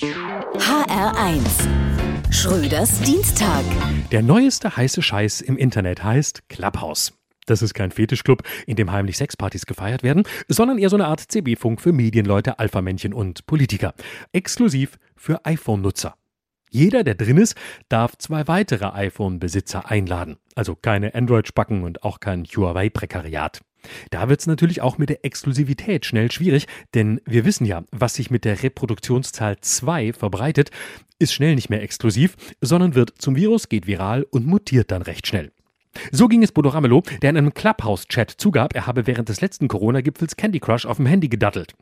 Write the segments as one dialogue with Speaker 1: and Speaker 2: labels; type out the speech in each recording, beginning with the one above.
Speaker 1: HR1 Schröders Dienstag.
Speaker 2: Der neueste heiße Scheiß im Internet heißt Clubhouse. Das ist kein Fetischclub, in dem heimlich Sexpartys gefeiert werden, sondern eher so eine Art CB-Funk für Medienleute, Alpha-Männchen und Politiker. Exklusiv für iPhone-Nutzer. Jeder, der drin ist, darf zwei weitere iPhone-Besitzer einladen. Also keine Android-Spacken und auch kein Huawei-Prekariat. Da wird es natürlich auch mit der Exklusivität schnell schwierig, denn wir wissen ja, was sich mit der Reproduktionszahl 2 verbreitet, ist schnell nicht mehr exklusiv, sondern wird zum Virus, geht viral und mutiert dann recht schnell. So ging es Bodo Ramelow, der in einem Clubhouse-Chat zugab, er habe während des letzten Corona-Gipfels Candy Crush auf dem Handy gedattelt.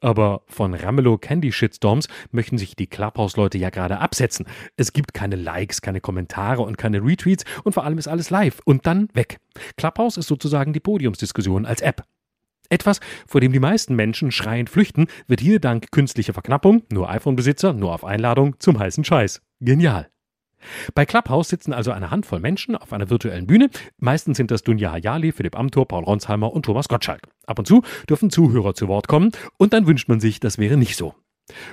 Speaker 2: Aber von Ramelow Candy Shitstorms möchten sich die Clubhouse-Leute ja gerade absetzen. Es gibt keine Likes, keine Kommentare und keine Retweets und vor allem ist alles live und dann weg. Clubhouse ist sozusagen die Podiumsdiskussion als App. Etwas, vor dem die meisten Menschen schreiend flüchten, wird hier dank künstlicher Verknappung, nur iPhone-Besitzer, nur auf Einladung, zum heißen Scheiß. Genial. Bei Clubhouse sitzen also eine Handvoll Menschen auf einer virtuellen Bühne. Meistens sind das Dunja Hayali, Philipp Amthor, Paul Ronsheimer und Thomas Gottschalk. Ab und zu dürfen Zuhörer zu Wort kommen und dann wünscht man sich, das wäre nicht so.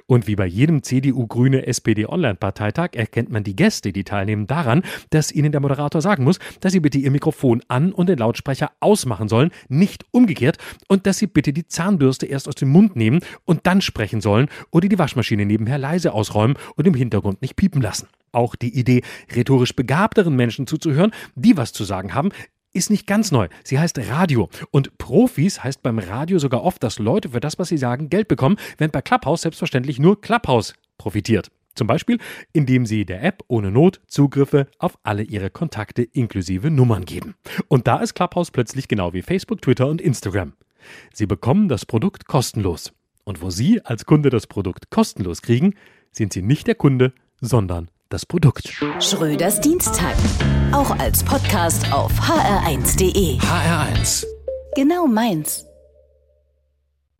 Speaker 2: Und wie bei jedem CDU-Grüne-SPD-Online-Parteitag erkennt man die Gäste, die teilnehmen, daran, dass ihnen der Moderator sagen muss, dass sie bitte ihr Mikrofon an und den Lautsprecher ausmachen sollen, nicht umgekehrt, und dass sie bitte die Zahnbürste erst aus dem Mund nehmen und dann sprechen sollen oder die Waschmaschine nebenher leise ausräumen und im Hintergrund nicht piepen lassen. Auch die Idee, rhetorisch begabteren Menschen zuzuhören, die was zu sagen haben, ist nicht ganz neu. Sie heißt Radio. Und Profis heißt beim Radio sogar oft, dass Leute für das, was sie sagen, Geld bekommen, während bei Clubhouse selbstverständlich nur Clubhouse profitiert. Zum Beispiel, indem sie der App ohne Not Zugriffe auf alle ihre Kontakte inklusive Nummern geben. Und da ist Clubhouse plötzlich genau wie Facebook, Twitter und Instagram. Sie bekommen das Produkt kostenlos. Und wo Sie als Kunde das Produkt kostenlos kriegen, sind Sie nicht der Kunde, sondern das Produkt.
Speaker 1: Schröders Dienstag. Auch als Podcast auf hr1.de.
Speaker 2: HR1.
Speaker 1: Genau meins.